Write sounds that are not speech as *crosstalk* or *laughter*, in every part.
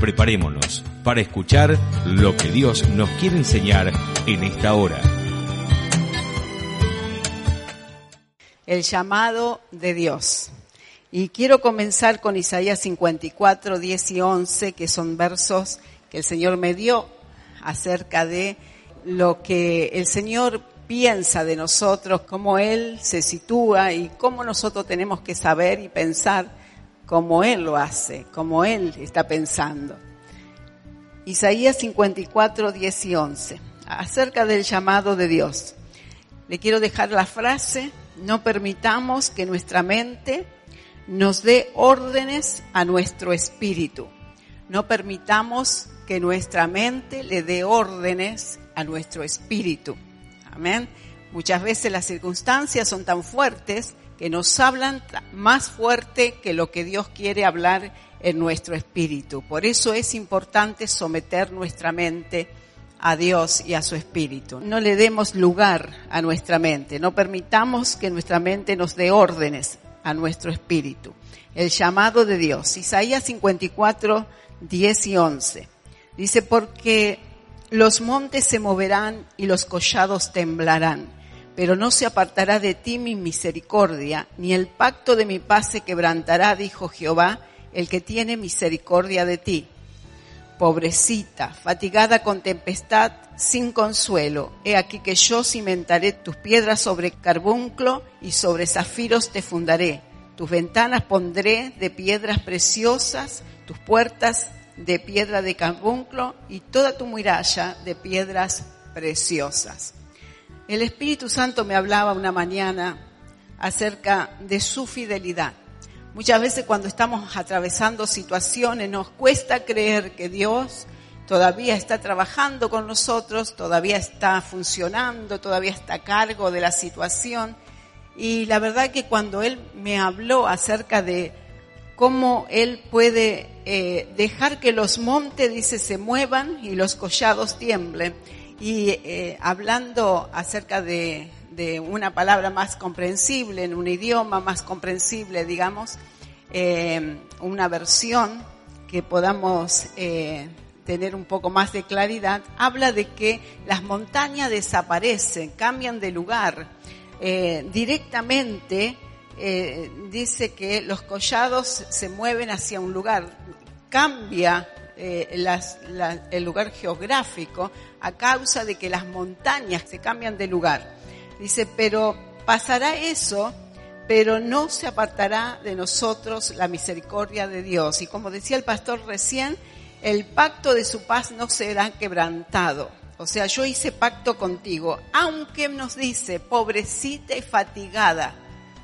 Preparémonos para escuchar lo que Dios nos quiere enseñar en esta hora. El llamado de Dios. Y quiero comenzar con Isaías 54, 10 y 11, que son versos que el Señor me dio acerca de lo que el Señor piensa de nosotros, cómo Él se sitúa y cómo nosotros tenemos que saber y pensar como Él lo hace, como Él está pensando. Isaías 54, 10 y 11, acerca del llamado de Dios. Le quiero dejar la frase, no permitamos que nuestra mente nos dé órdenes a nuestro espíritu. No permitamos que nuestra mente le dé órdenes a nuestro espíritu. Amén. Muchas veces las circunstancias son tan fuertes que nos hablan más fuerte que lo que Dios quiere hablar en nuestro espíritu. Por eso es importante someter nuestra mente a Dios y a su espíritu. No le demos lugar a nuestra mente, no permitamos que nuestra mente nos dé órdenes a nuestro espíritu. El llamado de Dios. Isaías 54, 10 y 11. Dice, porque los montes se moverán y los collados temblarán, pero no se apartará de ti mi misericordia, ni el pacto de mi paz se quebrantará, dijo Jehová, el que tiene misericordia de ti. Pobrecita, fatigada con tempestad, sin consuelo, he aquí que yo cimentaré tus piedras sobre carbunclo y sobre zafiros te fundaré. Tus ventanas pondré de piedras preciosas, tus puertas de piedra de carbunclo y toda tu muralla de piedras preciosas. El Espíritu Santo me hablaba una mañana acerca de su fidelidad. Muchas veces cuando estamos atravesando situaciones nos cuesta creer que Dios todavía está trabajando con nosotros, todavía está funcionando, todavía está a cargo de la situación. Y la verdad que cuando Él me habló acerca de cómo Él puede eh, dejar que los montes, dice, se muevan y los collados tiemblen. Y eh, hablando acerca de, una palabra más comprensible, en un idioma más comprensible, digamos, eh, una versión que podamos tener un poco más de claridad, habla de que las montañas desaparecen, cambian de lugar. Directamente eh, dice que los collados se mueven hacia un lugar, cambia eh, el lugar geográfico a causa de que las montañas se cambian de lugar. Dice, pero pasará eso, pero no se apartará de nosotros la misericordia de Dios. Y como decía el pastor recién, el pacto de su paz no será quebrantado. O sea, yo hice pacto contigo, aunque nos dice, pobrecita y fatigada,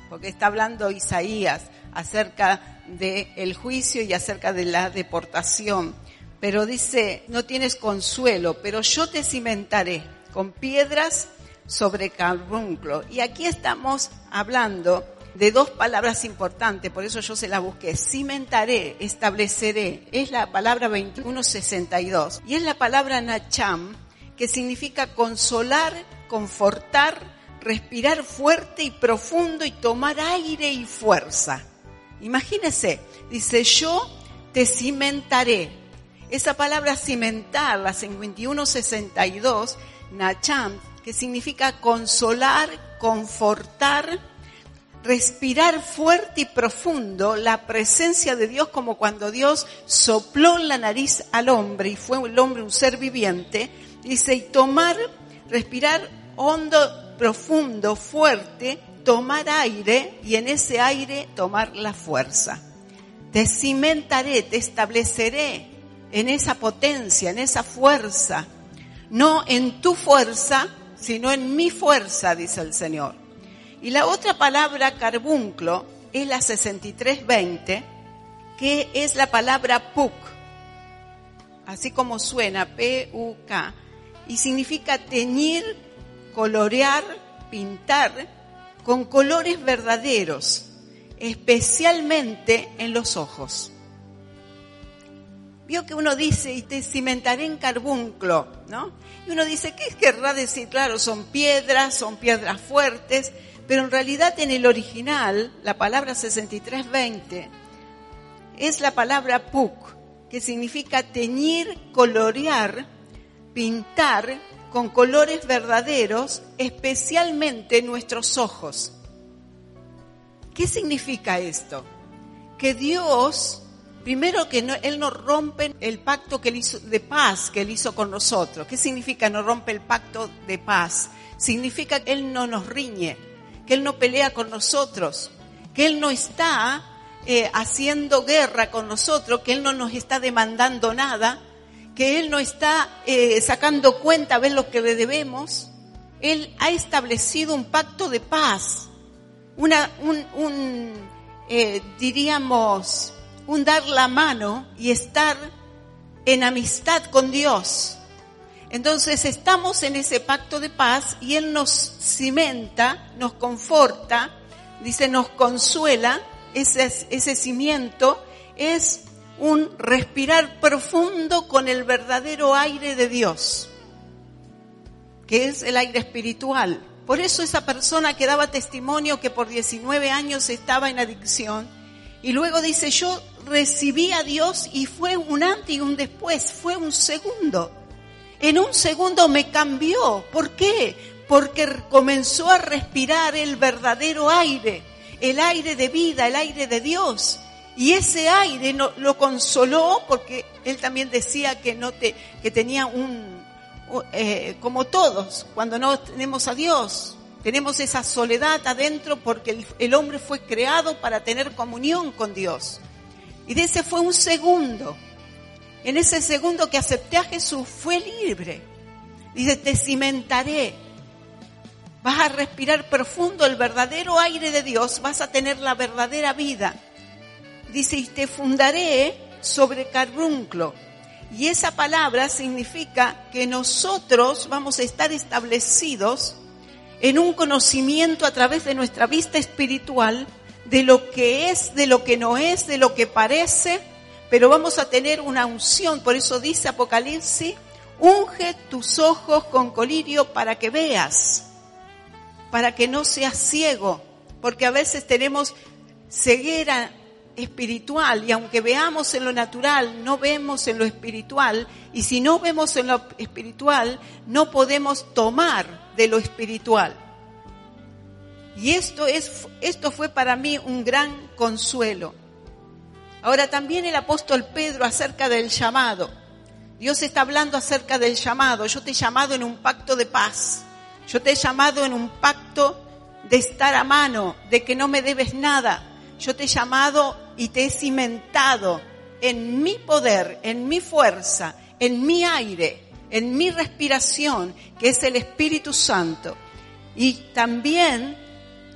porque está hablando Isaías acerca del juicio y acerca de la deportación. Pero dice, no tienes consuelo, pero yo te cimentaré con piedras sobre carbunclo. Y aquí estamos hablando de dos palabras importantes, por eso yo se las busqué. Cimentaré, estableceré, es la palabra 2162 y es la palabra nacham, que significa consolar, confortar, respirar fuerte y profundo y tomar aire y fuerza. Imagínese, dice, yo te cimentaré. Esa palabra cimentar, la 5162, Nacham, que significa consolar, confortar, respirar fuerte y profundo la presencia de Dios como cuando Dios sopló en la nariz al hombre y fue el hombre un ser viviente, dice, y tomar, respirar hondo profundo, fuerte, tomar aire y en ese aire tomar la fuerza. Te cimentaré, te estableceré en esa potencia, en esa fuerza. No en tu fuerza, sino en mi fuerza, dice el Señor. Y la otra palabra carbunclo es la 6320, que es la palabra puk, así como suena, P-U-K, y significa teñir colorear, pintar con colores verdaderos, especialmente en los ojos. Vio que uno dice, y te cimentaré en carbunclo, ¿no? Y uno dice, ¿qué querrá decir? Claro, son piedras, son piedras fuertes, pero en realidad en el original, la palabra 6320 es la palabra puk, que significa teñir, colorear, pintar con colores verdaderos, especialmente nuestros ojos. ¿Qué significa esto? Que Dios, primero que Él no rompe el pacto que él hizo, de paz que Él hizo con nosotros. ¿Qué significa no rompe el pacto de paz? Significa que Él no nos riñe, que Él no pelea con nosotros, que Él no está eh, haciendo guerra con nosotros, que Él no nos está demandando nada, que Él no está eh, sacando cuenta a ver lo que le debemos. Él ha establecido un pacto de paz, una, un, un eh, diríamos, un dar la mano y estar en amistad con Dios. Entonces estamos en ese pacto de paz y Él nos cimenta, nos conforta, dice, nos consuela, ese, ese cimiento es un respirar profundo con el verdadero aire de Dios, que es el aire espiritual. Por eso esa persona que daba testimonio que por 19 años estaba en adicción y luego dice, yo recibí a Dios y fue un antes y un después, fue un segundo. En un segundo me cambió. ¿Por qué? Porque comenzó a respirar el verdadero aire, el aire de vida, el aire de Dios. Y ese aire no, lo consoló porque él también decía que no te, que tenía un, eh, como todos, cuando no tenemos a Dios, tenemos esa soledad adentro porque el, el hombre fue creado para tener comunión con Dios. Y de ese fue un segundo. En ese segundo que acepté a Jesús fue libre. Dice, te cimentaré. Vas a respirar profundo el verdadero aire de Dios, vas a tener la verdadera vida dice, y te fundaré sobre carbunclo. Y esa palabra significa que nosotros vamos a estar establecidos en un conocimiento a través de nuestra vista espiritual de lo que es, de lo que no es, de lo que parece, pero vamos a tener una unción. Por eso dice Apocalipsis, unge tus ojos con colirio para que veas, para que no seas ciego, porque a veces tenemos ceguera espiritual y aunque veamos en lo natural, no vemos en lo espiritual y si no vemos en lo espiritual, no podemos tomar de lo espiritual. Y esto es esto fue para mí un gran consuelo. Ahora también el apóstol Pedro acerca del llamado. Dios está hablando acerca del llamado. Yo te he llamado en un pacto de paz. Yo te he llamado en un pacto de estar a mano, de que no me debes nada. Yo te he llamado y te he cimentado en mi poder, en mi fuerza, en mi aire, en mi respiración, que es el Espíritu Santo. Y también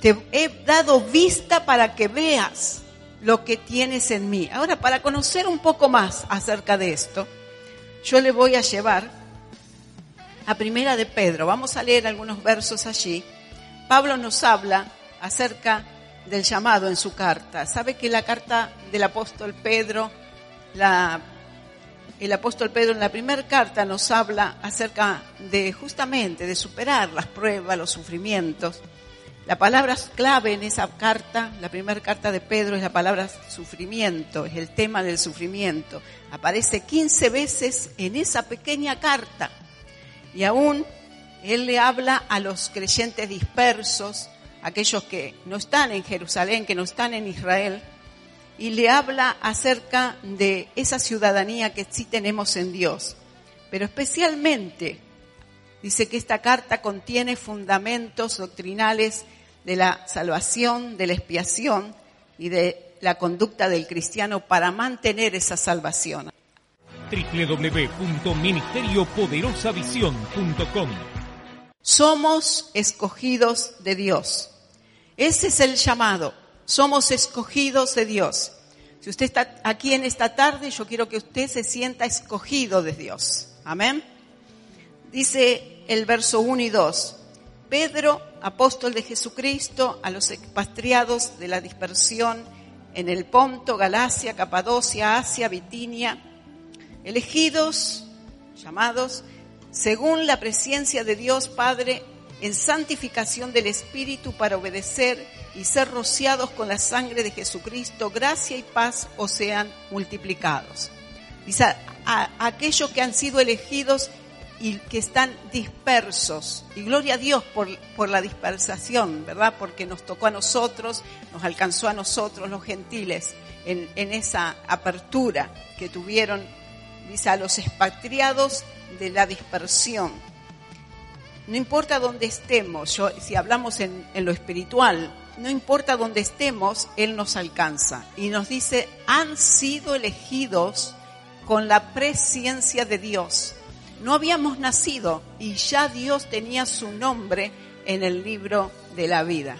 te he dado vista para que veas lo que tienes en mí. Ahora, para conocer un poco más acerca de esto, yo le voy a llevar a Primera de Pedro. Vamos a leer algunos versos allí. Pablo nos habla acerca del llamado en su carta. ¿Sabe que la carta del apóstol Pedro, la, el apóstol Pedro en la primera carta nos habla acerca de justamente de superar las pruebas, los sufrimientos? La palabra clave en esa carta, la primera carta de Pedro es la palabra sufrimiento, es el tema del sufrimiento. Aparece 15 veces en esa pequeña carta. Y aún él le habla a los creyentes dispersos, aquellos que no están en Jerusalén, que no están en Israel, y le habla acerca de esa ciudadanía que sí tenemos en Dios. Pero especialmente dice que esta carta contiene fundamentos doctrinales de la salvación, de la expiación y de la conducta del cristiano para mantener esa salvación. www.ministeriopoderosavision.com Somos escogidos de Dios. Ese es el llamado. Somos escogidos de Dios. Si usted está aquí en esta tarde, yo quiero que usted se sienta escogido de Dios. Amén. Dice el verso 1 y 2. Pedro, apóstol de Jesucristo, a los expatriados de la dispersión en el Ponto, Galacia, Capadocia, Asia, Bitinia, elegidos, llamados, según la presencia de Dios Padre en santificación del Espíritu para obedecer y ser rociados con la sangre de Jesucristo, gracia y paz os sean multiplicados. Dice, a, aquellos que han sido elegidos y que están dispersos. Y gloria a Dios por, por la dispersación, ¿verdad? Porque nos tocó a nosotros, nos alcanzó a nosotros los gentiles en, en esa apertura que tuvieron, dice, a los expatriados de la dispersión. No importa dónde estemos, yo, si hablamos en, en lo espiritual, no importa dónde estemos, Él nos alcanza. Y nos dice, han sido elegidos con la presciencia de Dios. No habíamos nacido y ya Dios tenía su nombre en el libro de la vida.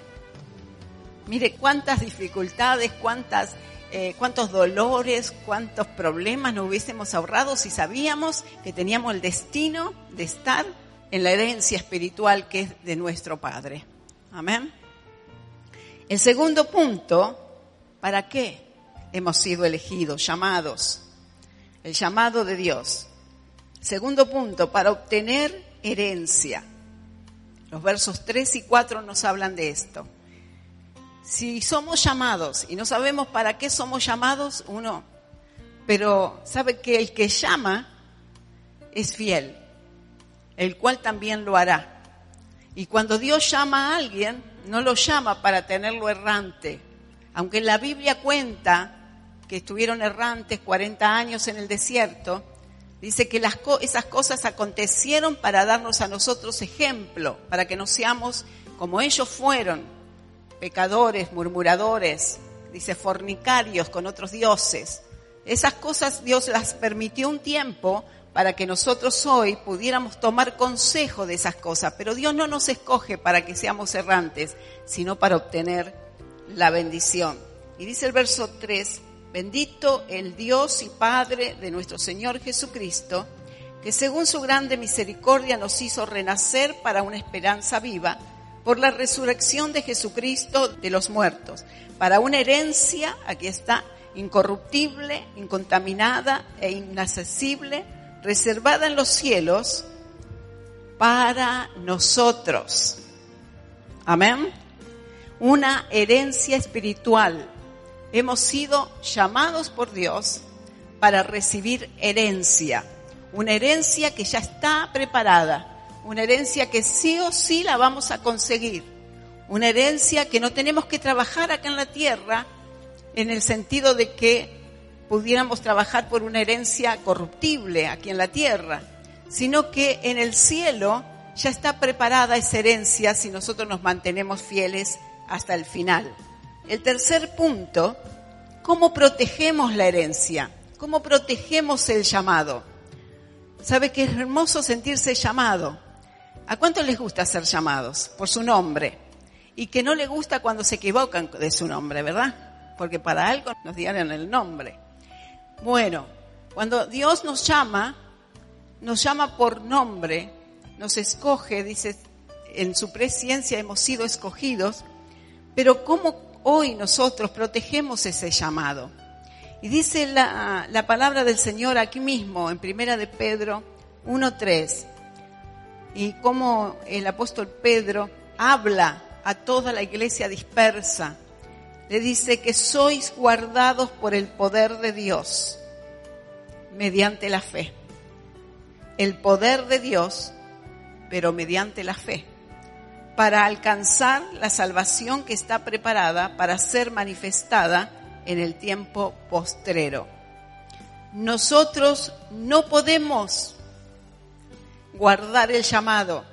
Mire cuántas dificultades, cuántas, eh, cuántos dolores, cuántos problemas nos hubiésemos ahorrado si sabíamos que teníamos el destino de estar en la herencia espiritual que es de nuestro Padre. Amén. El segundo punto, ¿para qué hemos sido elegidos, llamados? El llamado de Dios. Segundo punto, para obtener herencia. Los versos 3 y 4 nos hablan de esto. Si somos llamados y no sabemos para qué somos llamados, uno, pero sabe que el que llama es fiel, el cual también lo hará. Y cuando Dios llama a alguien, no lo llama para tenerlo errante. Aunque la Biblia cuenta que estuvieron errantes 40 años en el desierto, dice que esas cosas acontecieron para darnos a nosotros ejemplo, para que no seamos como ellos fueron, pecadores, murmuradores, dice fornicarios con otros dioses. Esas cosas Dios las permitió un tiempo para que nosotros hoy pudiéramos tomar consejo de esas cosas. Pero Dios no nos escoge para que seamos errantes, sino para obtener la bendición. Y dice el verso 3, bendito el Dios y Padre de nuestro Señor Jesucristo, que según su grande misericordia nos hizo renacer para una esperanza viva por la resurrección de Jesucristo de los muertos, para una herencia, aquí está, incorruptible, incontaminada e inaccesible, reservada en los cielos para nosotros. Amén. Una herencia espiritual. Hemos sido llamados por Dios para recibir herencia. Una herencia que ya está preparada. Una herencia que sí o sí la vamos a conseguir. Una herencia que no tenemos que trabajar acá en la tierra en el sentido de que pudiéramos trabajar por una herencia corruptible aquí en la tierra, sino que en el cielo ya está preparada esa herencia si nosotros nos mantenemos fieles hasta el final. El tercer punto, ¿cómo protegemos la herencia? ¿Cómo protegemos el llamado? ¿Sabe que es hermoso sentirse llamado? ¿A cuánto les gusta ser llamados? Por su nombre. Y que no le gusta cuando se equivocan de su nombre, ¿verdad? Porque para algo nos dieron el nombre. Bueno, cuando Dios nos llama, nos llama por nombre, nos escoge, dice, en su presencia hemos sido escogidos, pero ¿cómo hoy nosotros protegemos ese llamado? Y dice la, la palabra del Señor aquí mismo, en Primera de Pedro 1.3, y cómo el apóstol Pedro habla a toda la iglesia dispersa, le dice que sois guardados por el poder de Dios mediante la fe. El poder de Dios, pero mediante la fe, para alcanzar la salvación que está preparada para ser manifestada en el tiempo postrero. Nosotros no podemos guardar el llamado.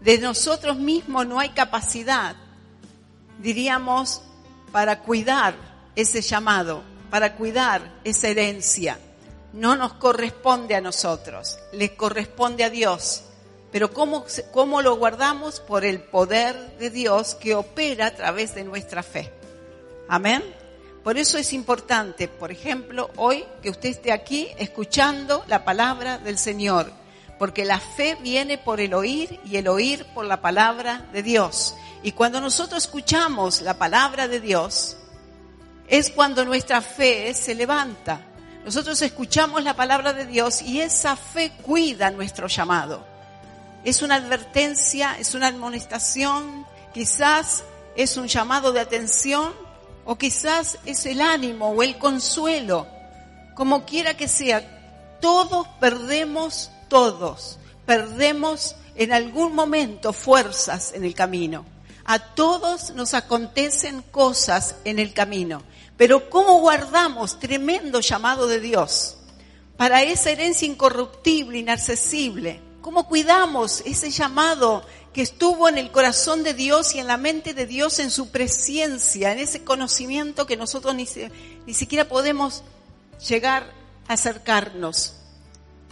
De nosotros mismos no hay capacidad, diríamos, para cuidar ese llamado, para cuidar esa herencia. No nos corresponde a nosotros, le corresponde a Dios. Pero ¿cómo, ¿cómo lo guardamos? Por el poder de Dios que opera a través de nuestra fe. Amén. Por eso es importante, por ejemplo, hoy que usted esté aquí escuchando la palabra del Señor, porque la fe viene por el oír y el oír por la palabra de Dios. Y cuando nosotros escuchamos la palabra de Dios, es cuando nuestra fe se levanta. Nosotros escuchamos la palabra de Dios y esa fe cuida nuestro llamado. Es una advertencia, es una amonestación, quizás es un llamado de atención o quizás es el ánimo o el consuelo. Como quiera que sea, todos perdemos todos. perdemos en algún momento fuerzas en el camino. A todos nos acontecen cosas en el camino. Pero ¿cómo guardamos tremendo llamado de Dios para esa herencia incorruptible, inaccesible? ¿Cómo cuidamos ese llamado que estuvo en el corazón de Dios y en la mente de Dios, en su presencia, en ese conocimiento que nosotros ni, ni siquiera podemos llegar a acercarnos?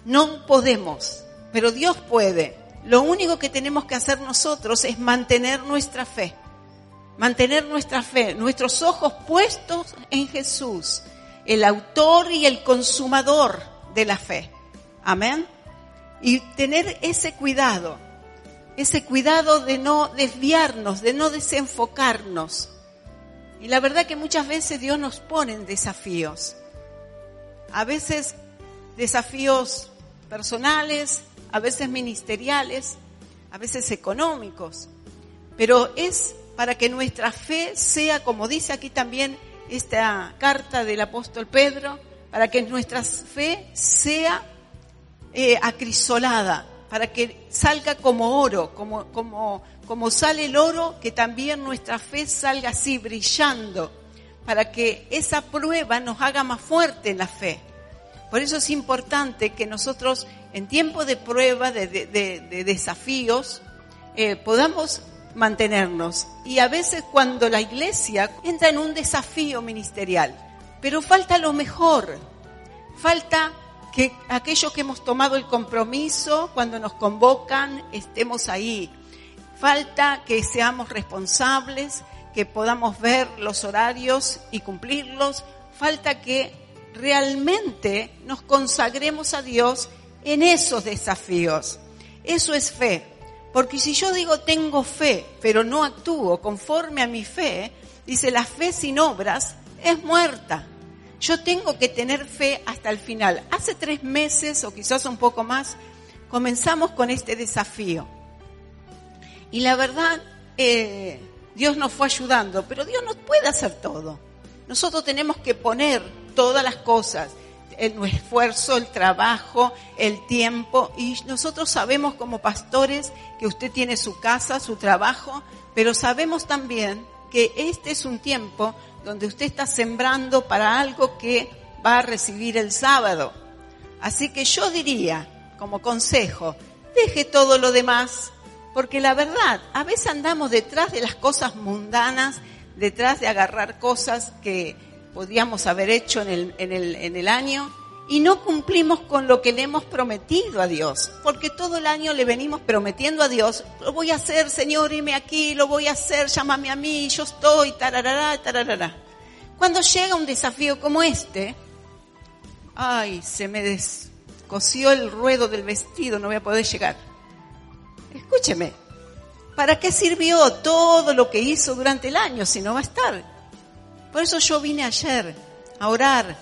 No podemos, pero Dios puede. Lo único que tenemos que hacer nosotros es mantener nuestra fe. Mantener nuestra fe, nuestros ojos puestos en Jesús, el autor y el consumador de la fe. Amén. Y tener ese cuidado, ese cuidado de no desviarnos, de no desenfocarnos. Y la verdad que muchas veces Dios nos pone en desafíos. A veces desafíos personales, a veces ministeriales, a veces económicos. Pero es para que nuestra fe sea, como dice aquí también esta carta del apóstol Pedro, para que nuestra fe sea eh, acrisolada, para que salga como oro, como, como, como sale el oro, que también nuestra fe salga así brillando, para que esa prueba nos haga más fuerte en la fe. Por eso es importante que nosotros en tiempo de prueba, de, de- de- de desafíos, eh, podamos mantenernos. Y a veces cuando la iglesia entra en un desafío ministerial, pero falta lo mejor, falta que aquellos que hemos tomado el compromiso, cuando nos convocan, estemos ahí. Falta que seamos responsables, que podamos ver los horarios y cumplirlos. Falta que realmente nos consagremos a Dios en esos desafíos. Eso es fe. Porque si yo digo tengo fe, pero no actúo conforme a mi fe, dice la fe sin obras es muerta. Yo tengo que tener fe hasta el final. Hace tres meses o quizás un poco más comenzamos con este desafío. Y la verdad, eh, Dios nos fue ayudando, pero Dios no puede hacer todo. Nosotros tenemos que poner todas las cosas, el esfuerzo, el trabajo, el tiempo, y nosotros sabemos como pastores que usted tiene su casa, su trabajo, pero sabemos también que este es un tiempo donde usted está sembrando para algo que va a recibir el sábado. Así que yo diría, como consejo, deje todo lo demás, porque la verdad, a veces andamos detrás de las cosas mundanas, detrás de agarrar cosas que podríamos haber hecho en el, en el, en el año y no cumplimos con lo que le hemos prometido a Dios, porque todo el año le venimos prometiendo a Dios, lo voy a hacer, Señor, hime aquí, lo voy a hacer, llámame a mí, yo estoy, tararará, tararará. Cuando llega un desafío como este, ay, se me descosió el ruedo del vestido, no voy a poder llegar. Escúcheme, ¿para qué sirvió todo lo que hizo durante el año si no va a estar? Por eso yo vine ayer a orar,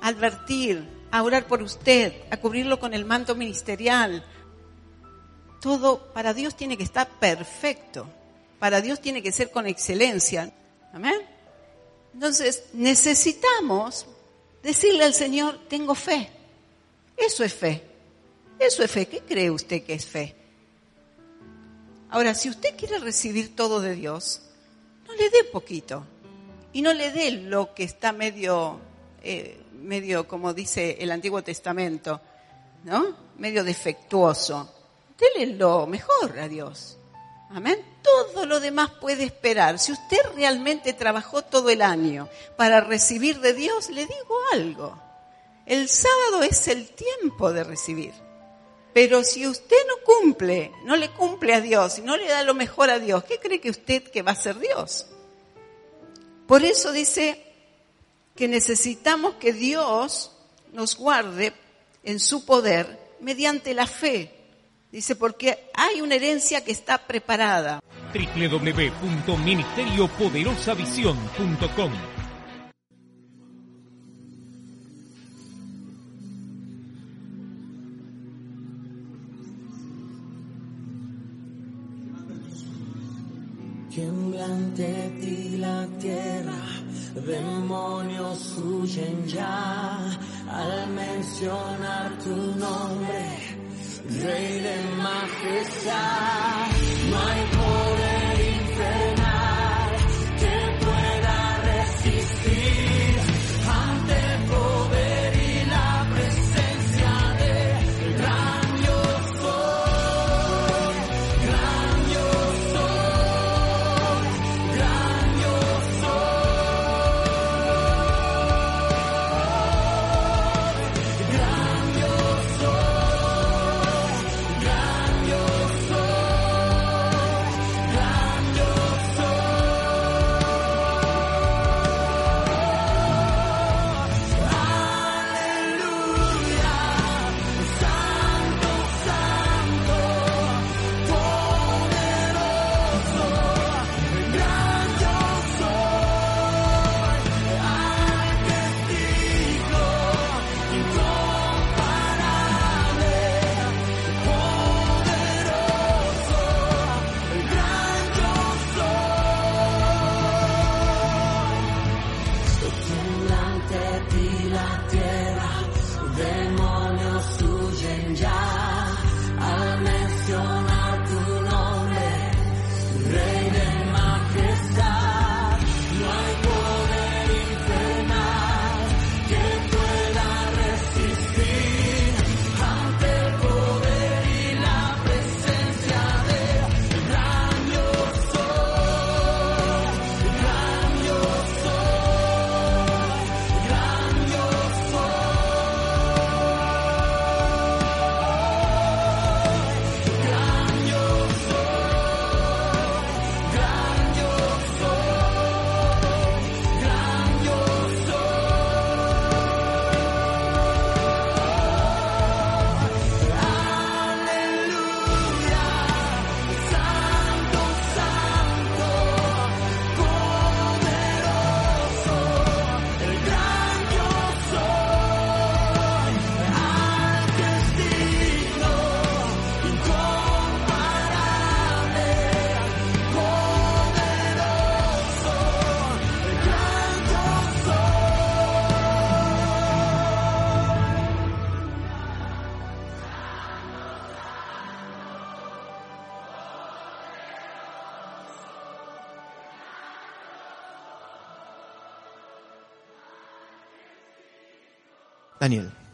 a advertir, a orar por usted, a cubrirlo con el manto ministerial. Todo para Dios tiene que estar perfecto. Para Dios tiene que ser con excelencia. Amén. Entonces necesitamos decirle al Señor, tengo fe. Eso es fe. Eso es fe. ¿Qué cree usted que es fe? Ahora, si usted quiere recibir todo de Dios, no le dé poquito. Y no le dé lo que está medio, eh, medio como dice el Antiguo Testamento, ¿no? Medio defectuoso. Dele lo mejor a Dios. Amén. Todo lo demás puede esperar. Si usted realmente trabajó todo el año para recibir de Dios, le digo algo. El sábado es el tiempo de recibir. Pero si usted no cumple, no le cumple a Dios y no le da lo mejor a Dios, ¿qué cree que usted que va a ser Dios? Por eso dice que necesitamos que Dios nos guarde en su poder mediante la fe. Dice, porque hay una herencia que está preparada. www.ministeriopoderosavisión.com Tiembla ante ti la tierra, demonios huyen ya al mencionar tu nombre. Rey de majestad, no hay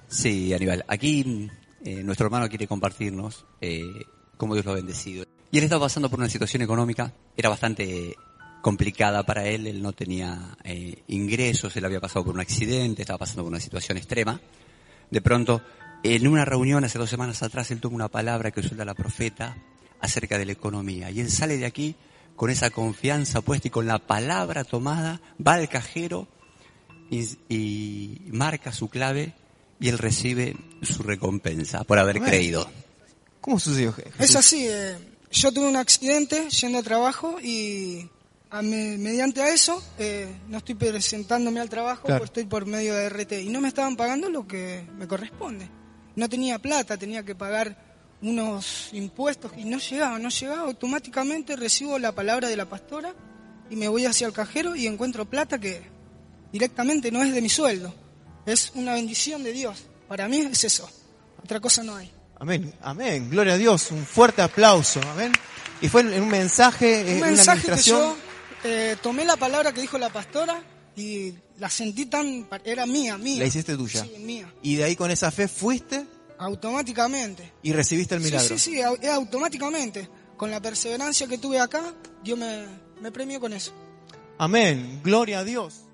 Sí, Aníbal. Aquí eh, nuestro hermano quiere compartirnos eh, cómo Dios lo ha bendecido. Y él estaba pasando por una situación económica, era bastante complicada para él, él no tenía eh, ingresos, él había pasado por un accidente, estaba pasando por una situación extrema. De pronto, en una reunión hace dos semanas atrás, él toma una palabra que suelta la profeta acerca de la economía. Y él sale de aquí con esa confianza puesta y con la palabra tomada, va al cajero y marca su clave y él recibe su recompensa por haber creído. ¿Cómo sucedió? Je- Es Jesús? así, eh, yo tuve un accidente yendo a trabajo y a me- mediante a eso eh, no estoy presentándome al trabajo Claro. porque estoy por medio de RT y no me estaban pagando lo que me corresponde. No tenía plata, tenía que pagar unos impuestos y no llegaba, no llegaba. Automáticamente recibo la palabra de la pastora y me voy hacia el cajero y encuentro plata que directamente no es de mi sueldo. Es una bendición de Dios. Para mí es eso. Otra cosa no hay. Amén, amén. Gloria a Dios. Un fuerte aplauso. Amén. Y fue en un mensaje, eh, un una mensaje que administración. yo eh, tomé la palabra que dijo la pastora y la sentí tan era mía mía La hiciste tuya. sí mía Y de ahí con esa fe fuiste automáticamente y recibiste el milagro. sí sí sí au- eh, automáticamente con la perseverancia que tuve acá Dios me, me premió con eso Amén. Gloria a Dios.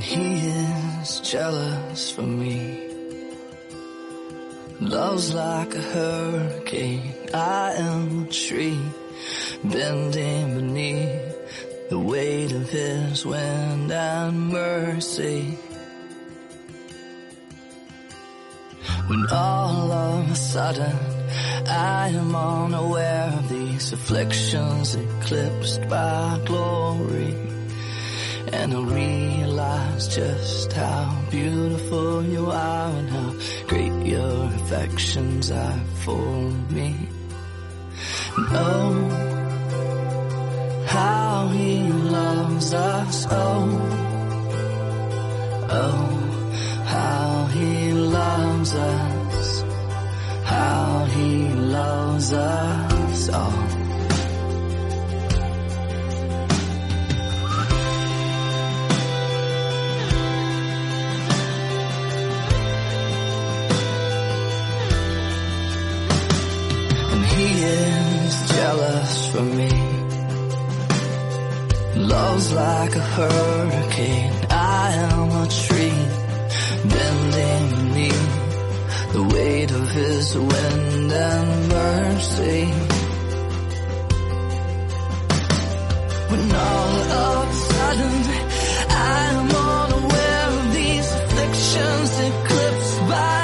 He is jealous for me. Love's like a hurricane. I am a tree bending beneath the weight of his wind and mercy. When all of a sudden I am unaware of these afflictions eclipsed by glory. And I realize just how beautiful you are and how great your affections are for me. And oh, how he loves us. Oh, oh, how he loves us. How he loves us. Oh. For me. Love's like a hurricane, I am a tree bending beneath the weight of his wind and mercy. When all of a sudden I am unaware of these afflictions eclipsed by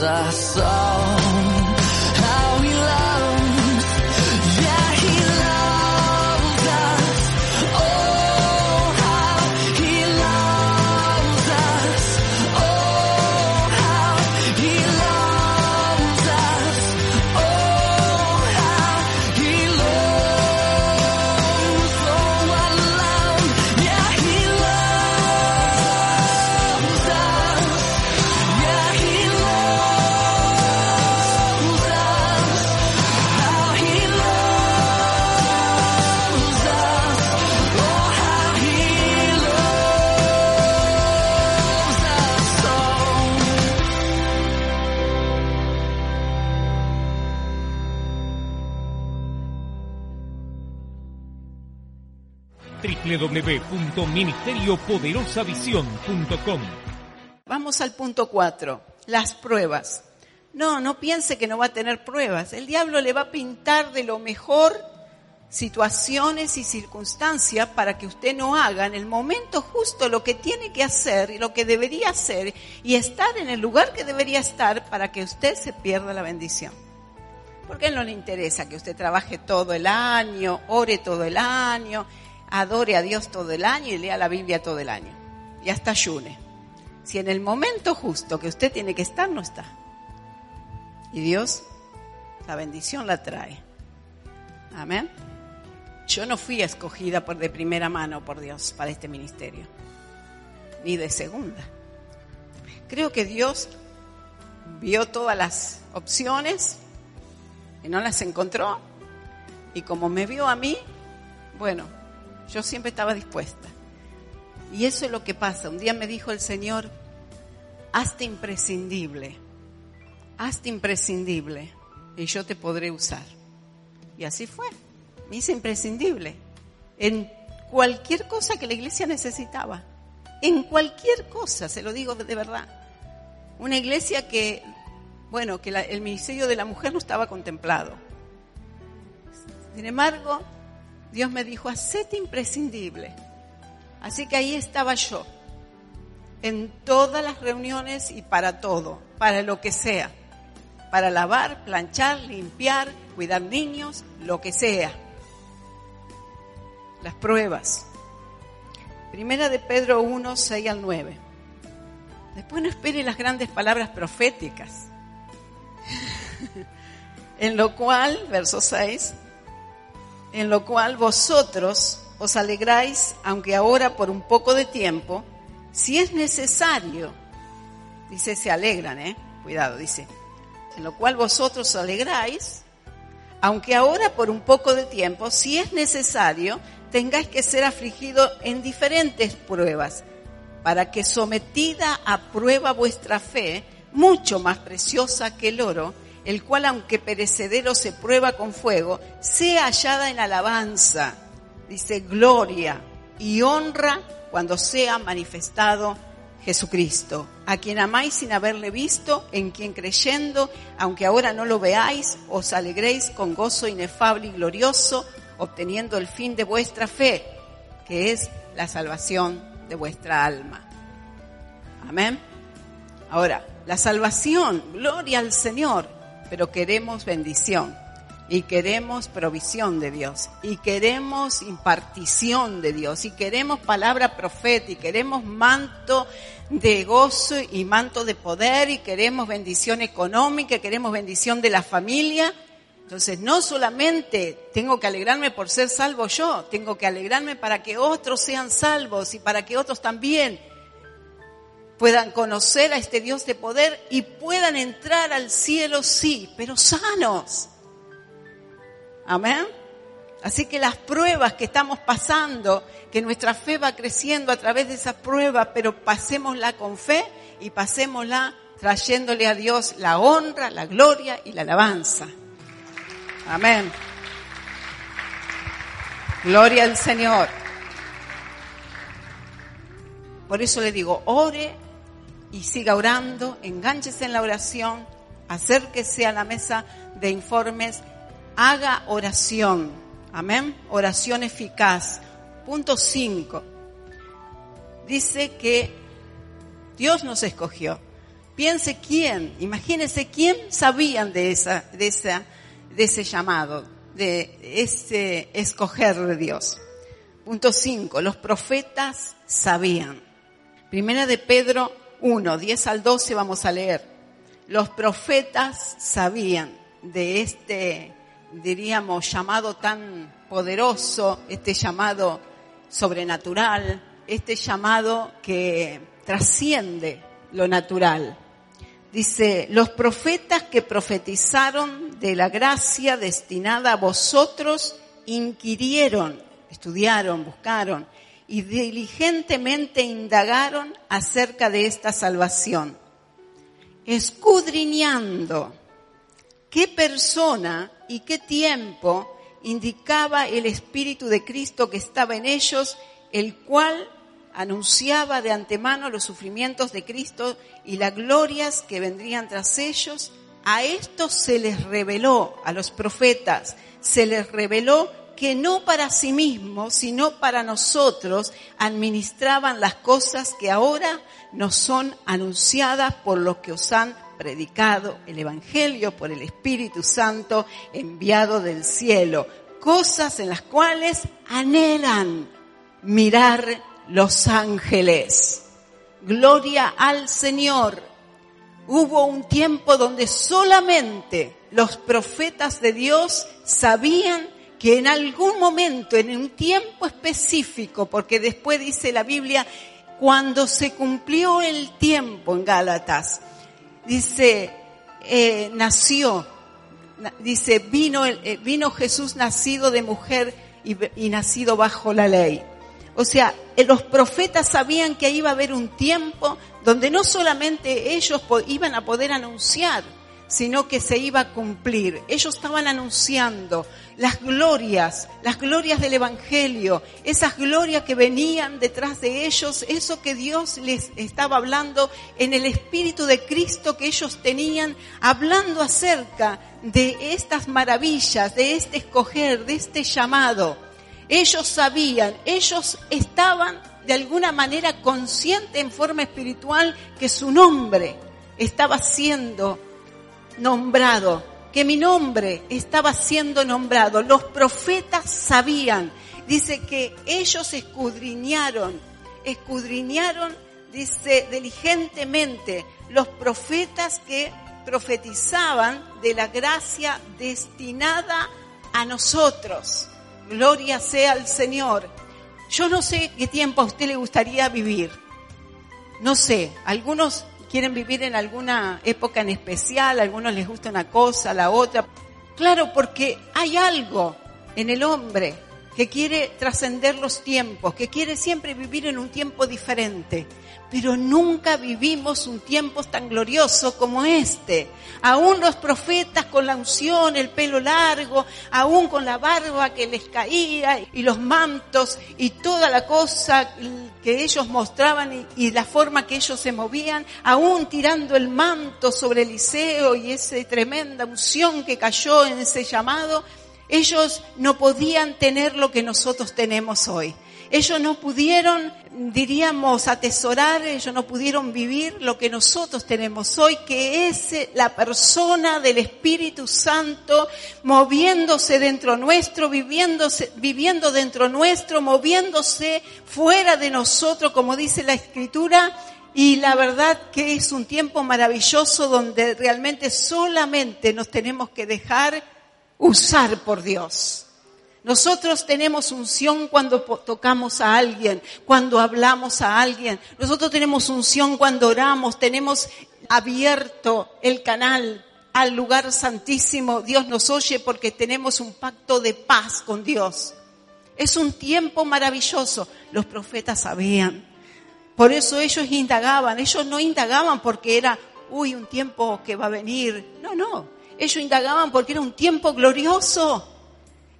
I saw www.ministeriopoderosavisión.com Vamos al punto cuatro, las pruebas. No, no piense que no va a tener pruebas. El diablo le va a pintar de lo mejor situaciones y circunstancias para que usted no haga en el momento justo lo que tiene que hacer y lo que debería hacer y estar en el lugar que debería estar para que usted se pierda la bendición. Porque a él no le interesa que usted trabaje todo el año, ore todo el año, adore a Dios todo el año y lea la Biblia todo el año. Y hasta ayune. Si en el momento justo que usted tiene que estar, no está. Y Dios, la bendición la trae. Amén. Yo no fui escogida por de primera mano por Dios para este ministerio, ni de segunda. Creo que Dios vio todas las opciones y no las encontró. Y como me vio a mí, bueno, yo siempre estaba dispuesta. Y eso es lo que pasa. Un día me dijo el Señor, hazte imprescindible, hazte imprescindible y yo te podré usar. Y así fue. Me hice imprescindible en cualquier cosa que la iglesia necesitaba. En cualquier cosa, se lo digo de verdad. Una iglesia que, bueno, que el ministerio de la mujer no estaba contemplado. Sin embargo, Dios me dijo, hacete imprescindible. Así que ahí estaba yo, en todas las reuniones y para todo, para lo que sea, para lavar, planchar, limpiar, cuidar niños, lo que sea. Las pruebas. Primera de Pedro 1, 6 al 9. Después no espere las grandes palabras proféticas. *laughs* en lo cual, verso 6, en lo cual vosotros os alegráis, aunque ahora por un poco de tiempo, si es necesario, dice, se alegran, ¿eh? Cuidado, dice, en lo cual vosotros os alegráis, aunque ahora por un poco de tiempo, si es necesario, tengáis que ser afligido en diferentes pruebas, para que sometida a prueba vuestra fe, mucho más preciosa que el oro, el cual aunque perecedero se prueba con fuego, sea hallada en alabanza, dice gloria y honra cuando sea manifestado Jesucristo, a quien amáis sin haberle visto, en quien creyendo, aunque ahora no lo veáis, os alegréis con gozo inefable y glorioso, obteniendo el fin de vuestra fe, que es la salvación de vuestra alma. Amén. Ahora, la salvación, gloria al Señor, pero queremos bendición y queremos provisión de Dios y queremos impartición de Dios y queremos palabra profética y queremos manto de gozo y manto de poder y queremos bendición económica, queremos bendición de la familia. Entonces, no solamente tengo que alegrarme por ser salvo yo, tengo que alegrarme para que otros sean salvos y para que otros también puedan conocer a este Dios de poder y puedan entrar al cielo, sí, pero sanos. Amén. Así que las pruebas que estamos pasando, que nuestra fe va creciendo a través de esas pruebas, pero pasémosla con fe y pasémosla trayéndole a Dios la honra, la gloria y la alabanza. Amén. Gloria al Señor. Por eso le digo, ore y siga orando, engánchese en la oración, acérquese a la mesa de informes, haga oración. Amén. Oración eficaz. Punto 5. Dice que Dios nos escogió. Piense quién, imagínese quién sabían de esa, de esa, de ese llamado, de ese escoger de Dios. Punto 5. Los profetas sabían. Primera de Pedro 1, 10 al 12 vamos a leer. Los profetas sabían de este, diríamos, llamado tan poderoso, este llamado sobrenatural, este llamado que trasciende lo natural. Dice, los profetas que profetizaron de la gracia destinada a vosotros inquirieron, estudiaron, buscaron y diligentemente indagaron acerca de esta salvación, escudriñando qué persona y qué tiempo indicaba el Espíritu de Cristo que estaba en ellos, el cual anunciaba de antemano los sufrimientos de Cristo y las glorias que vendrían tras ellos. A estos se les reveló, a los profetas, se les reveló que no para sí mismos, sino para nosotros, administraban las cosas que ahora nos son anunciadas por los que os han predicado el Evangelio por el Espíritu Santo enviado del cielo, cosas en las cuales anhelan mirar los ángeles. Gloria al Señor. Hubo un tiempo donde solamente los profetas de Dios sabían que en algún momento, en un tiempo específico, porque después dice la Biblia, cuando se cumplió el tiempo en Gálatas, dice, eh, nació, dice, vino, eh, vino Jesús nacido de mujer y, nacido bajo la ley. O sea, eh, los profetas sabían que iba a haber un tiempo donde no solamente ellos iban a poder anunciar, sino que se iba a cumplir. Ellos estaban anunciando las glorias, las glorias del Evangelio, esas glorias que venían detrás de ellos, eso que Dios les estaba hablando en el Espíritu de Cristo que ellos tenían, hablando acerca de estas maravillas, de este escoger, de este llamado. Ellos sabían, ellos estaban de alguna manera conscientes en forma espiritual que su nombre estaba siendo nombrado, que mi nombre estaba siendo nombrado. Los profetas sabían, dice que ellos escudriñaron, escudriñaron dice diligentemente los profetas que profetizaban de la gracia destinada a nosotros. Gloria sea al Señor. Yo no sé qué tiempo a usted le gustaría vivir. No sé, algunos quieren vivir en alguna época en especial, a algunos les gusta una cosa, la otra. Claro, porque hay algo en el hombre que quiere trascender los tiempos, que quiere siempre vivir en un tiempo diferente. Pero nunca vivimos un tiempo tan glorioso como este. Aún los profetas con la unción, el pelo largo, aún con la barba que les caía y los mantos y toda la cosa que ellos mostraban y, y la forma que ellos se movían, aún tirando el manto sobre Eliseo y esa tremenda unción que cayó en ese llamado, ellos no podían tener lo que nosotros tenemos hoy. Ellos no pudieron, diríamos, atesorar, ellos no pudieron vivir lo que nosotros tenemos hoy, que es la persona del Espíritu Santo moviéndose dentro nuestro, viviendo dentro nuestro, moviéndose fuera de nosotros, como dice la Escritura, y la verdad que es un tiempo maravilloso donde realmente solamente nos tenemos que dejar usar por Dios. Nosotros tenemos unción cuando tocamos a alguien, cuando hablamos a alguien. Nosotros tenemos unción cuando oramos, tenemos abierto el canal al lugar santísimo. Dios nos oye porque tenemos un pacto de paz con Dios. Es un tiempo maravilloso. Los profetas sabían. Por eso ellos indagaban. Ellos no indagaban porque era, uy, un tiempo que va a venir. No, no. Ellos indagaban porque era un tiempo glorioso.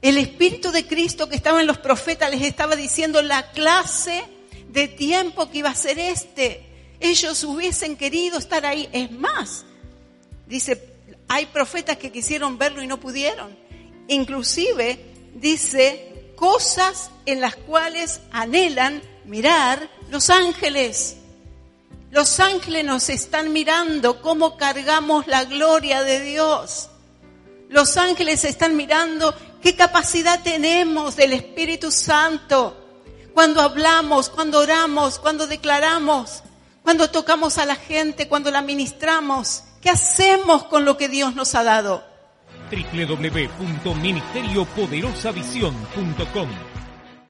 El Espíritu de Cristo que estaba en los profetas les estaba diciendo la clase de tiempo que iba a ser este. Ellos hubiesen querido estar ahí. Es más, dice, hay profetas que quisieron verlo y no pudieron. Inclusive dice cosas en las cuales anhelan mirar los ángeles. Los ángeles nos están mirando cómo cargamos la gloria de Dios. Los ángeles están mirando qué capacidad tenemos del Espíritu Santo. Cuando hablamos, cuando oramos, cuando declaramos, cuando tocamos a la gente, cuando la ministramos. ¿Qué hacemos con lo que Dios nos ha dado? www.ministeriopoderosavisión.com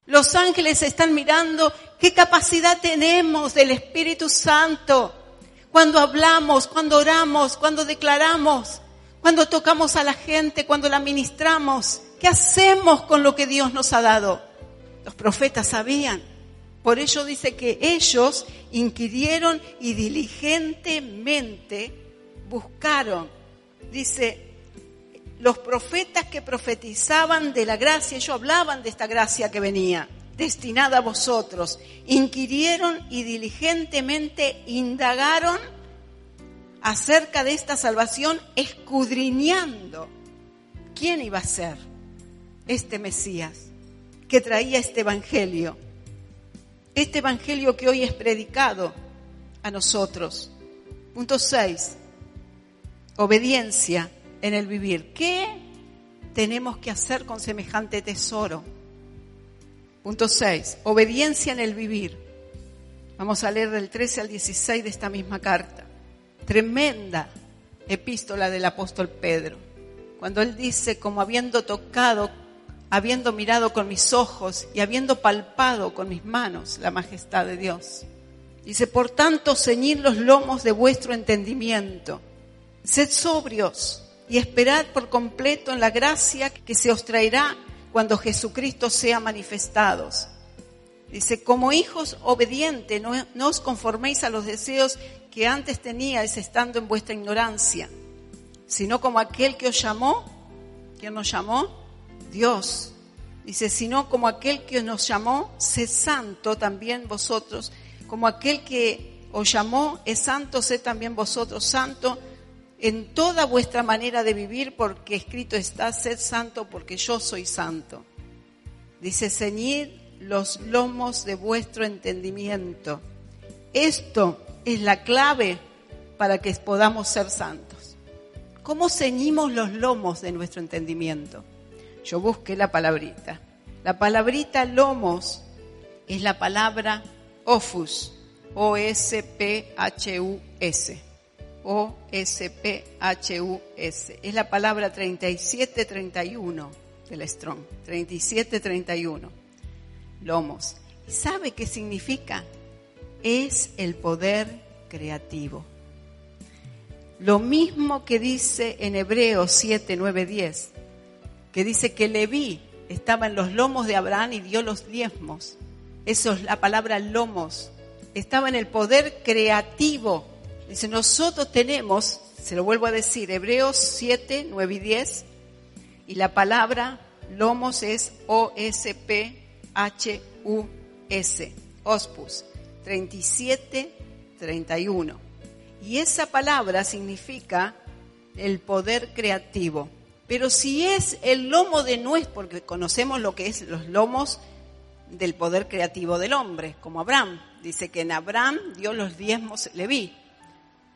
Los ángeles están mirando qué capacidad tenemos del Espíritu Santo. Cuando hablamos, cuando oramos, cuando declaramos, cuando tocamos a la gente, cuando la ministramos. ¿Qué hacemos con lo que Dios nos ha dado? Los profetas sabían. Por ello dice que ellos inquirieron y diligentemente buscaron. Dice, los profetas que profetizaban de la gracia, ellos hablaban de esta gracia que venía, destinada a vosotros, inquirieron y diligentemente indagaron acerca de esta salvación, escudriñando quién iba a ser este Mesías que traía este Evangelio. Este Evangelio que hoy es predicado a nosotros. Punto 6. Obediencia en el vivir. ¿Qué tenemos que hacer con semejante tesoro? Punto 6. Obediencia en el vivir. Vamos a leer del 13 al 16 de esta misma carta. Tremenda epístola del apóstol Pedro. Cuando él dice, como habiendo tocado, habiendo mirado con mis ojos y habiendo palpado con mis manos la majestad de Dios. Dice, por tanto, ceñid los lomos de vuestro entendimiento. Sed sobrios y esperad por completo en la gracia que se os traerá cuando Jesucristo sea manifestados. Dice, como hijos obedientes, no, no os conforméis a los deseos que antes teníais estando en vuestra ignorancia, sino como aquel que os llamó, que nos llamó, Dios. Dice, sino como aquel que nos llamó, sed santo también vosotros, como aquel que os llamó es santo, sed también vosotros santo en toda vuestra manera de vivir, porque escrito está, sed santo porque yo soy santo. Dice, ceñid los lomos de vuestro entendimiento. Esto es la clave para que podamos ser santos. ¿Cómo ceñimos los lomos de nuestro entendimiento? Yo busqué la palabrita. La palabrita lomos es la palabra ofus. O-S-P-H-U-S. O-S-P-H-U-S. Es la palabra 3731 del Strong. 3731. Lomos. ¿Y sabe qué significa? Es el poder creativo. Lo mismo que dice en Hebreos 7, 9, 10, que dice que Leví estaba en los lomos de Abraham y dio los diezmos. Eso es la palabra lomos. Estaba en el poder creativo. Dice, nosotros tenemos, se lo vuelvo a decir, Hebreos 7, 9 y 10, y la palabra lomos es O-S-P-H-U-S, ospus, 37, 31. Y esa palabra significa el poder creativo. Pero si es el lomo de nuestro, porque conocemos lo que es los lomos del poder creativo del hombre, como Abraham. Dice que en Abraham dio los diezmos Leví,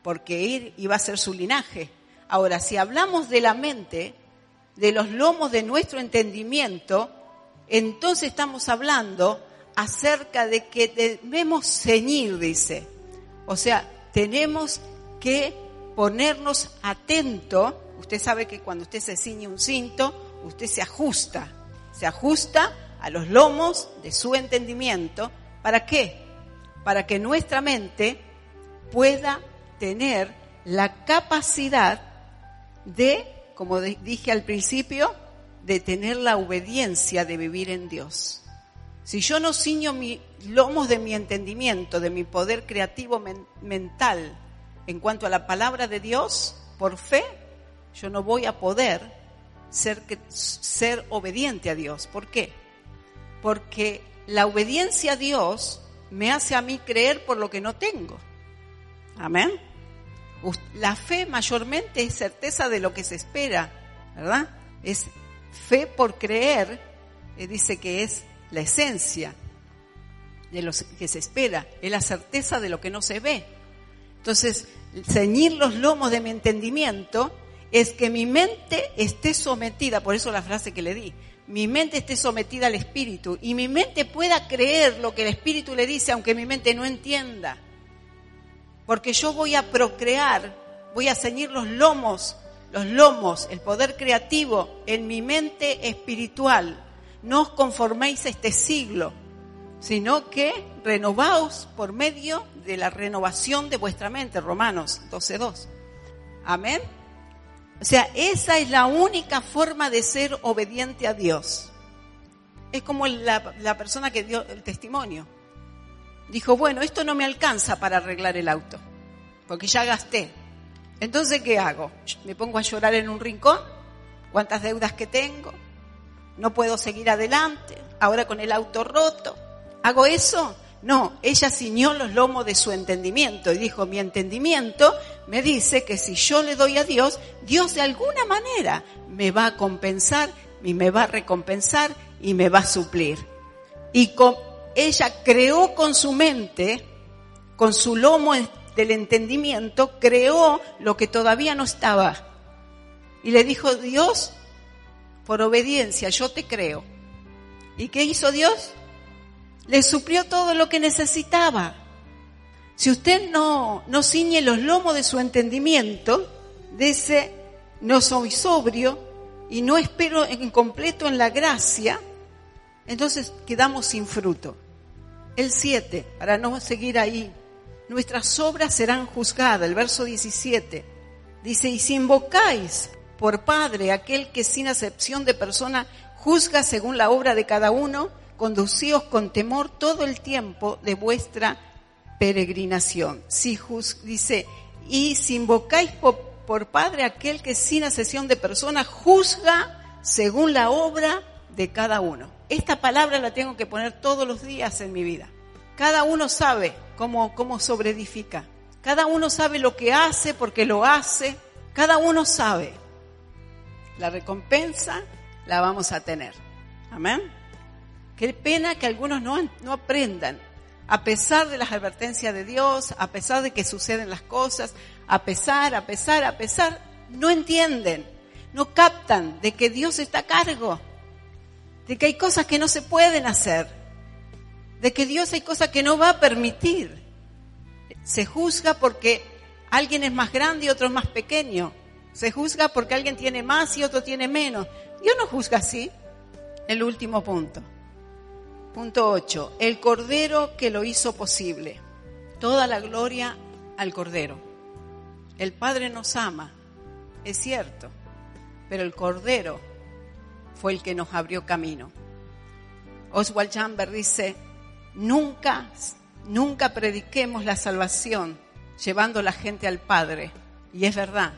porque él iba a ser su linaje. Ahora, si hablamos de la mente, de los lomos de nuestro entendimiento, entonces estamos hablando acerca de que debemos ceñir, dice. O sea, tenemos que ponernos atento. Usted sabe que cuando usted se ciñe un cinto, usted se ajusta, se ajusta a los lomos de su entendimiento. ¿Para qué? Para que nuestra mente pueda tener la capacidad de, como dije al principio, de tener la obediencia de vivir en Dios. Si yo no ciño mis lomos de mi entendimiento, de mi poder creativo men mental en cuanto a la palabra de Dios, por fe, yo no voy a poder ser, ser obediente a Dios. ¿Por qué? Porque la obediencia a Dios me hace a mí creer por lo que no tengo. Amén. La fe mayormente es certeza de lo que se espera, ¿verdad? Es fe por creer, eh, dice que es la esencia de lo que se espera, es la certeza de lo que no se ve. Entonces, ceñir los lomos de mi entendimiento es que mi mente esté sometida, por eso la frase que le di, mi mente esté sometida al espíritu y mi mente pueda creer lo que el espíritu le dice aunque mi mente no entienda. Porque yo voy a procrear, voy a ceñir los lomos, los lomos, el poder creativo en mi mente espiritual no os conforméis a este siglo, sino que renovaos por medio de la renovación de vuestra mente, Romanos 12.2. Amén. O sea, esa es la única forma de ser obediente a Dios. Es como la, la persona que dio el testimonio. Dijo, bueno, esto no me alcanza para arreglar el auto, porque ya gasté. Entonces, ¿qué hago? ¿Me pongo a llorar en un rincón? ¿Cuántas deudas que tengo? no puedo seguir adelante, ahora con el auto roto. ¿Hago eso? No, ella ciñó los lomos de su entendimiento y dijo, mi entendimiento me dice que si yo le doy a Dios, Dios de alguna manera me va a compensar y me va a recompensar y me va a suplir. Y con, ella creó con su mente, con su lomo del entendimiento, creó lo que todavía no estaba. Y le dijo, Dios, por obediencia, yo te creo. ¿Y qué hizo Dios? Le suplió todo lo que necesitaba. Si usted no, no ciñe los lomos de su entendimiento, dice, no soy sobrio y no espero en completo en la gracia, entonces quedamos sin fruto. El 7, para no seguir ahí, nuestras obras serán juzgadas, el verso 17, dice, y si invocáis por Padre, aquel que sin acepción de persona juzga según la obra de cada uno, conducíos con temor todo el tiempo de vuestra peregrinación. Si dice, y si invocáis por, por Padre aquel que sin acepción de persona juzga según la obra de cada uno. Esta palabra la tengo que poner todos los días en mi vida. Cada uno sabe cómo, cómo. Cada uno sabe lo que hace porque lo hace. Cada uno sabe la recompensa la vamos a tener. Amén. Qué pena que algunos no, no aprendan, a pesar de las advertencias de Dios, a pesar de que suceden las cosas, a pesar, a pesar, a pesar, no entienden, no captan de que Dios está a cargo, de que hay cosas que no se pueden hacer, de que Dios hay cosas que no va a permitir. Se juzga porque alguien es más grande y otro es más pequeño. Se juzga porque alguien tiene más y otro tiene menos. Dios no juzga así. El último punto. Punto 8. El Cordero que lo hizo posible. Toda la gloria al Cordero. El Padre nos ama, es cierto, pero el Cordero fue el que nos abrió camino. Oswald Chamber dice, nunca, nunca prediquemos la salvación llevando la gente al Padre. Y es verdad,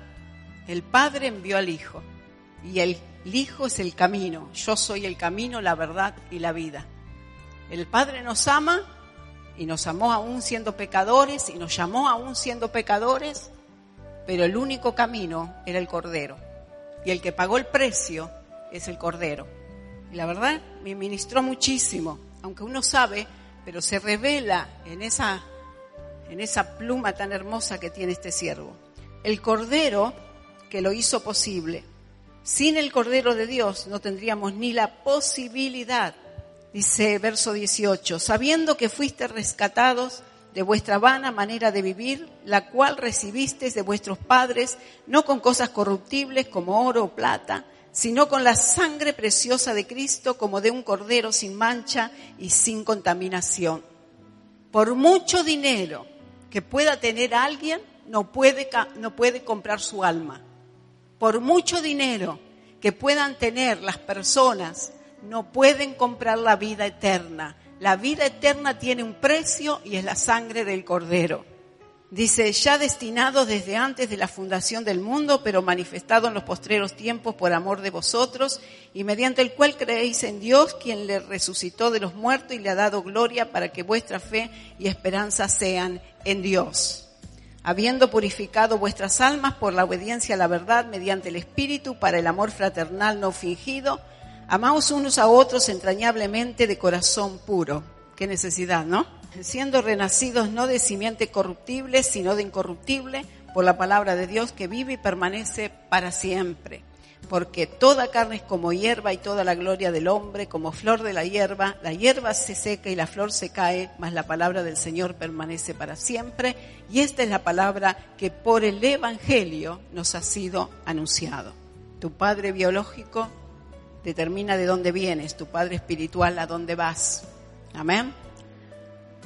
el Padre envió al Hijo y el, el Hijo es el camino. Yo soy el camino, la verdad y la vida. El Padre nos ama y nos amó aún siendo pecadores y nos llamó aún siendo pecadores, pero el único camino era el Cordero. Y el que pagó el precio es el Cordero. Y la verdad me ministró muchísimo, aunque uno sabe, pero se revela en esa, en esa pluma tan hermosa que tiene este siervo. El Cordero que lo hizo posible. Sin el Cordero de Dios no tendríamos ni la posibilidad, dice verso 18, sabiendo que fuiste rescatados de vuestra vana manera de vivir, la cual recibisteis de vuestros padres, no con cosas corruptibles como oro o plata, sino con la sangre preciosa de Cristo como de un cordero sin mancha y sin contaminación. Por mucho dinero que pueda tener alguien, no puede, no puede comprar su alma. Por mucho dinero que puedan tener las personas, no pueden comprar la vida eterna. La vida eterna tiene un precio y es la sangre del cordero. Dice, ya destinado desde antes de la fundación del mundo, pero manifestado en los postreros tiempos por amor de vosotros, y mediante el cual creéis en Dios, quien le resucitó de los muertos y le ha dado gloria para que vuestra fe y esperanza sean en Dios. Habiendo purificado vuestras almas por la obediencia a la verdad mediante el Espíritu para el amor fraternal no fingido, amaos unos a otros entrañablemente de corazón puro. Qué necesidad, ¿no? Siendo renacidos no de simiente corruptible, sino de incorruptible, por la palabra de Dios que vive y permanece para siempre. Porque toda carne es como hierba y toda la gloria del hombre como flor de la hierba. La hierba se seca y la flor se cae, mas la palabra del Señor permanece para siempre. Y esta es la palabra que por el Evangelio nos ha sido anunciado. Tu padre biológico determina de dónde vienes, tu padre espiritual a dónde vas. Amén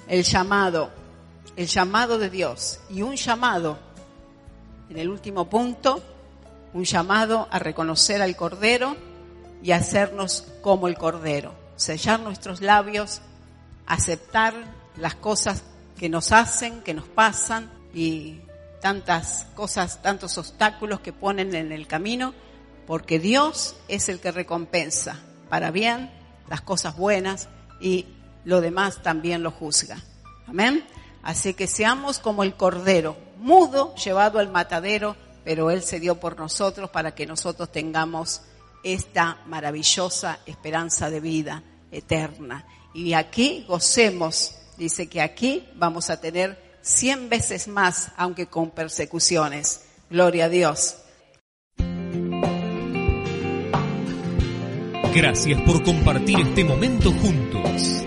el llamado, el llamado de Dios y un llamado, en el último punto, un llamado a reconocer al Cordero y hacernos como el Cordero, sellar nuestros labios, aceptar las cosas que nos hacen, que nos pasan y tantas cosas, tantos obstáculos que ponen en el camino, porque Dios es el que recompensa para bien las cosas buenas y lo demás también lo juzga. Amén. Así que seamos como el cordero, mudo, llevado al matadero, pero Él se dio por nosotros para que nosotros tengamos esta maravillosa esperanza de vida eterna. Y aquí gocemos, dice que aquí vamos a tener cien veces más, aunque con persecuciones. Gloria a Dios. Gracias por compartir este momento juntos.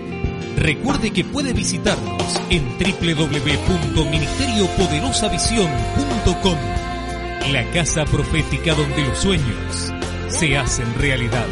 Recuerde que puede visitarnos en www.ministeriopoderosavision.com, la casa profética donde los sueños se hacen realidad.